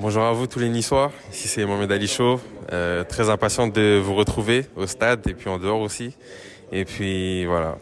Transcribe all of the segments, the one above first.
Bonjour à vous tous les Niçois, ici c'est Mohamed Ali Chaud, euh, très impatient de vous retrouver au stade et puis en dehors aussi. Et puis voilà,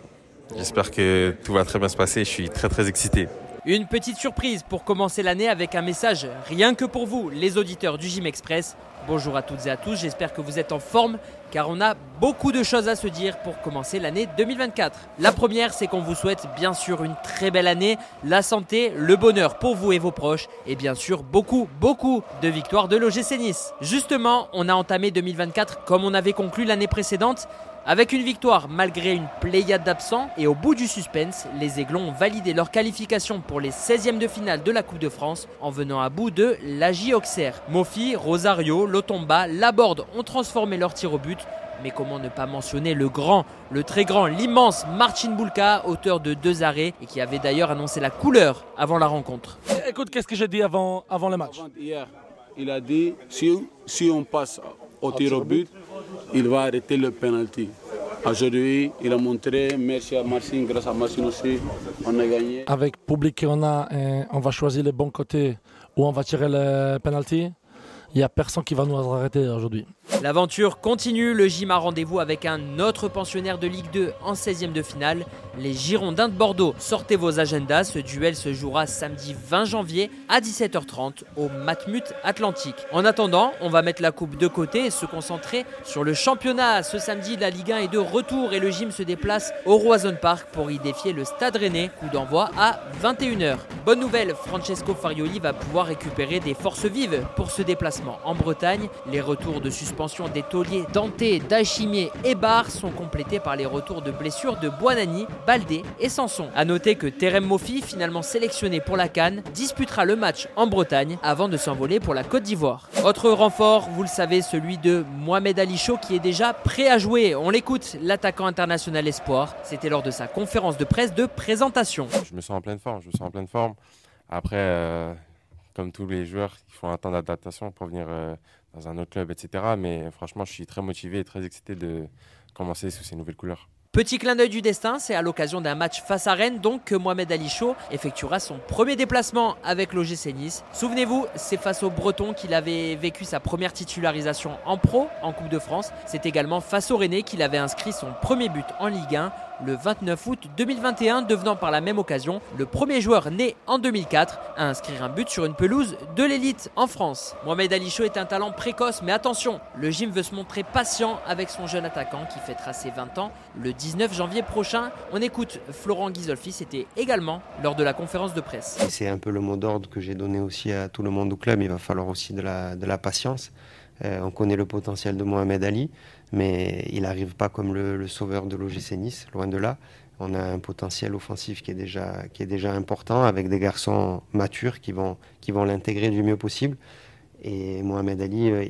j'espère que tout va très bien se passer, je suis très très excité. Une petite surprise pour commencer l'année avec un message rien que pour vous, les auditeurs du Gym Express. Bonjour à toutes et à tous, j'espère que vous êtes en forme car on a beaucoup de choses à se dire pour commencer l'année 2024. La première, c'est qu'on vous souhaite bien sûr une très belle année, la santé, le bonheur pour vous et vos proches et bien sûr beaucoup, beaucoup de victoires de l'OGC Nice. Justement, on a entamé 2024 comme on avait conclu l'année précédente avec une victoire malgré une pléiade d'absents et au bout du suspense, les Aiglons ont validé leur qualification pour les 16e de finale de la Coupe de France en venant à bout de l'AJ Auxerre. Mofi, Rosario, Lotomba, Laborde ont transformé leur tir au but mais comment ne pas mentionner le grand, le très grand, l'immense Marcin Bulka, auteur de deux arrêts et qui avait d'ailleurs annoncé la couleur avant la rencontre. Écoute, qu'est-ce que j'ai dit avant, avant le match? Hier, il a dit si, si on passe au tir au but, il va arrêter le penalty. Aujourd'hui, il a montré, merci à Marcin, grâce à Marcin aussi, on a gagné. Avec public qu'on a, euh, on va choisir le bon côté où on va tirer le penalty. Il n'y a personne qui va nous arrêter aujourd'hui. L'aventure continue, le gym a rendez-vous avec un autre pensionnaire de Ligue 2 en 16e de finale, les Girondins de Bordeaux. Sortez vos agendas, ce duel se jouera samedi 20 janvier à 17h30 au Matmut Atlantique. En attendant, on va mettre la coupe de côté et se concentrer sur le championnat. Ce samedi, la Ligue 1 est de retour et le gym se déplace au Roison Park pour y défier le Stade Rennais, coup d'envoi à 21h. Bonne nouvelle, Francesco Farioli va pouvoir récupérer des forces vives pour ce déplacement en Bretagne. Les retours de suspension des tauliers Dante, Dachimier et Bar sont complétés par les retours de blessures de Boanani, Baldé et Sanson. A noter que Terem Mofi, finalement sélectionné pour la Cannes, disputera le match en Bretagne avant de s'envoler pour la Côte d'Ivoire. Autre renfort, vous le savez, celui de Mohamed Ali Chaud qui est déjà prêt à jouer. On l'écoute, l'attaquant international espoir. C'était lors de sa conférence de presse de présentation. Je me sens en pleine forme, je me sens en pleine forme. Après, euh, comme tous les joueurs, il faut un temps d'adaptation pour venir euh, dans un autre club, etc. Mais franchement, je suis très motivé et très excité de commencer sous ces nouvelles couleurs. Petit clin d'œil du destin, c'est à l'occasion d'un match face à Rennes donc que Mohamed Ali Chaud effectuera son premier déplacement avec l'OGC Nice. Souvenez-vous, c'est face aux Bretons qu'il avait vécu sa première titularisation en pro en Coupe de France. C'est également face au Rennais qu'il avait inscrit son premier but en Ligue 1 le 29 août 2021, devenant par la même occasion le premier joueur né en 2004 à inscrire un but sur une pelouse de l'élite en France. Mohamed Ali Chaud est un talent précoce, mais attention, le gym veut se montrer patient avec son jeune attaquant qui fêtera ses 20 ans le 19 janvier prochain. On écoute Florent Ghisolfi, c'était également lors de la conférence de presse. C'est un peu le mot d'ordre que j'ai donné aussi à tout le monde au club, il va falloir aussi de la, patience. Euh, on connaît le potentiel de Mohamed Ali, mais il n'arrive pas comme le, sauveur de l'OGC Nice, loin de là. On a un potentiel offensif qui est déjà, important, avec des garçons matures qui vont, qui vont l'intégrer du mieux possible. Et Mohamed Ali, euh,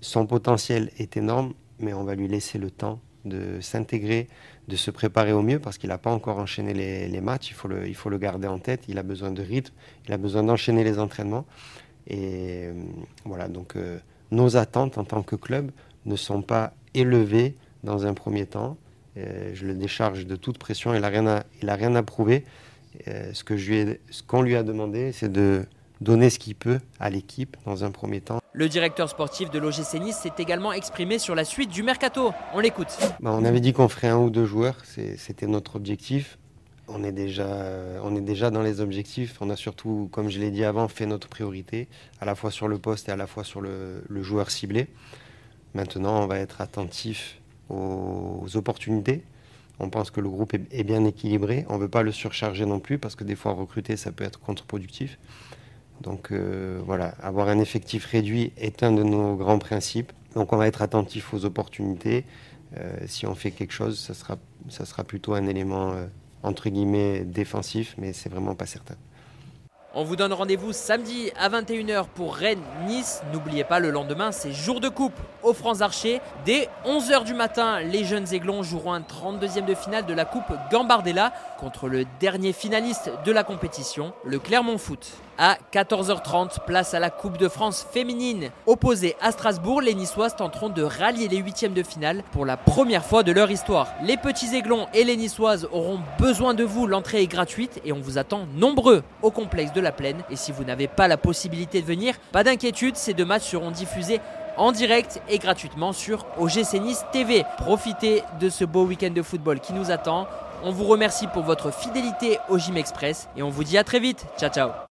son potentiel est énorme, mais on va lui laisser le temps de s'intégrer, de se préparer au mieux, parce qu'il n'a pas encore enchaîné les, matchs, il faut, le, il faut le garder en tête, il a besoin de rythme, il a besoin d'enchaîner les entraînements. Et euh, voilà, donc nos attentes en tant que club ne sont pas élevées dans un premier temps. Euh, je le décharge de toute pression. Il n'a rien, à, rien à prouver. Euh, ce qu'on lui a demandé, c'est de donner ce qu'il peut à l'équipe dans un premier temps. Le directeur sportif de l'OGC Nice s'est également exprimé sur la suite du mercato. On l'écoute. Bah, on avait dit qu'on ferait un ou deux joueurs, c'était notre objectif on est, déjà, on est déjà dans les objectifs. On a surtout, comme je l'ai dit avant, fait notre priorité, à la fois sur le poste et à la fois sur le, joueur ciblé. Maintenant, on va être attentif aux, opportunités. On pense que le groupe est, bien équilibré. On ne veut pas le surcharger non plus parce que des fois, recruter, ça peut être contre-productif. Donc euh, voilà, avoir un effectif réduit est un de nos grands principes. Donc on va être attentif aux opportunités. Euh, si on fait quelque chose, ça sera, plutôt un élément euh, entre guillemets défensif, mais c'est vraiment pas certain. On vous donne rendez-vous samedi à 21h pour Rennes-Nice. N'oubliez pas, le lendemain, c'est jour de coupe au France Archer. Dès 11h du matin, les jeunes Aiglons joueront un 32e de finale de la coupe Gambardella contre le dernier finaliste de la compétition, le Clermont Foot. À 14h30, place à la Coupe de France féminine. Opposés à Strasbourg, les Niçoises tenteront de rallier les huitièmes de finale pour la première fois de leur histoire. Les petits aiglons et les Niçoises auront besoin de vous. L'entrée est gratuite et on vous attend nombreux au complexe de la Plaine. Et si vous n'avez pas la possibilité de venir, pas d'inquiétude, ces deux matchs seront diffusés en direct et gratuitement sur OGC Nice TV. Profitez de ce beau week-end de football qui nous attend. On vous remercie pour votre fidélité au Gym Express et on vous dit à très vite. Ciao ciao